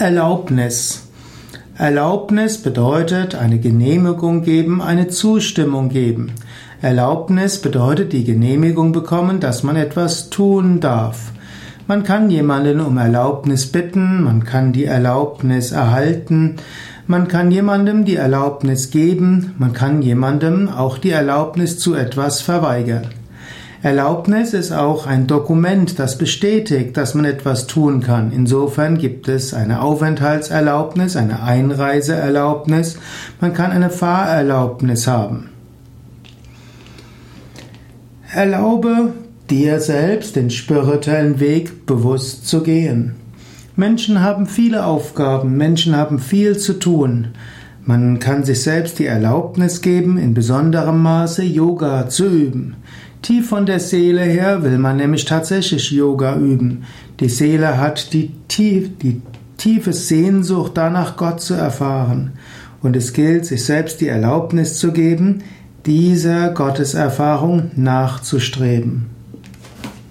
Erlaubnis. Erlaubnis bedeutet eine Genehmigung geben, eine Zustimmung geben. Erlaubnis bedeutet die Genehmigung bekommen, dass man etwas tun darf. Man kann jemanden um Erlaubnis bitten, man kann die Erlaubnis erhalten, man kann jemandem die Erlaubnis geben, man kann jemandem auch die Erlaubnis zu etwas verweigern. Erlaubnis ist auch ein Dokument, das bestätigt, dass man etwas tun kann. Insofern gibt es eine Aufenthaltserlaubnis, eine Einreiseerlaubnis, man kann eine Fahrerlaubnis haben. Erlaube dir selbst den spirituellen Weg bewusst zu gehen. Menschen haben viele Aufgaben, Menschen haben viel zu tun. Man kann sich selbst die Erlaubnis geben, in besonderem Maße Yoga zu üben. Tief von der Seele her will man nämlich tatsächlich Yoga üben. Die Seele hat die, tief, die tiefe Sehnsucht danach, Gott zu erfahren. Und es gilt, sich selbst die Erlaubnis zu geben, dieser Gotteserfahrung nachzustreben.